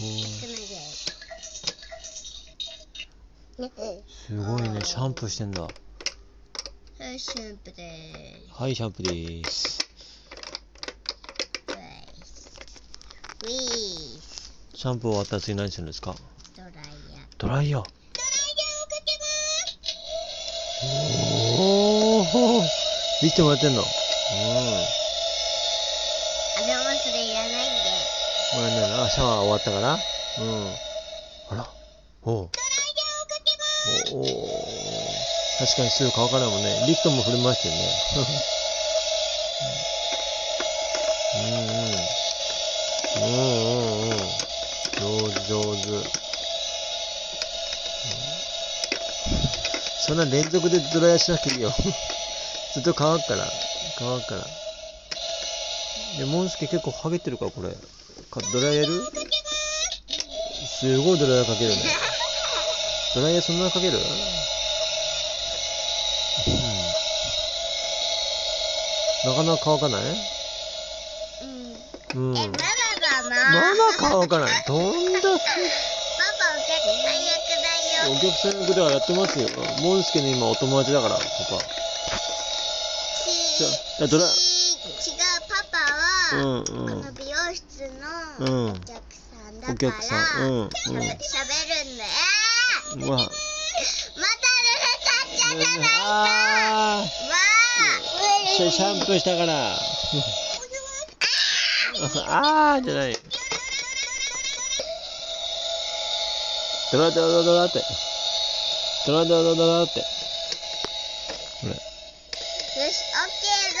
ごいすごいね。シャンプーしてんだ。はいシャンプーです。はいシャンプーです。シャンプー終わったら次何するんですか？ドライヤー。ドライヤー。ドライヤーをかけます。おお見てもらってんの。うん。あでもそれいらないんで。あな、シャワー終わったかなうん。あら？おう。おお確かにすぐ乾かないもんね。リフトも振りましてね。うんうん。うんうんうん。上手上手。そんな連続でドライヤーしなくていいよ。ずっと乾くから。乾くから。で、モンスケ結構ハゲてるか、これ。かドライヤーやる？すごいドライヤーかけるね。ドライヤーそんなかける、うん、なかなか乾かない？うん。うん。まだかなまだ乾かない？どんだけ？ママ、お客さん役だよ。お客さん役ではやってますよ。モンスケの今お友達だから、パパ。じゃドラ違う、パパは、うんうん、室のお客さんだから、うん、うん、しゃべるんだよ。ま、またルんじゃないか。あ、シャンプーしたから。ああじゃない。ドラドラドラって。ドラドラドラって。よし、オッケーだ。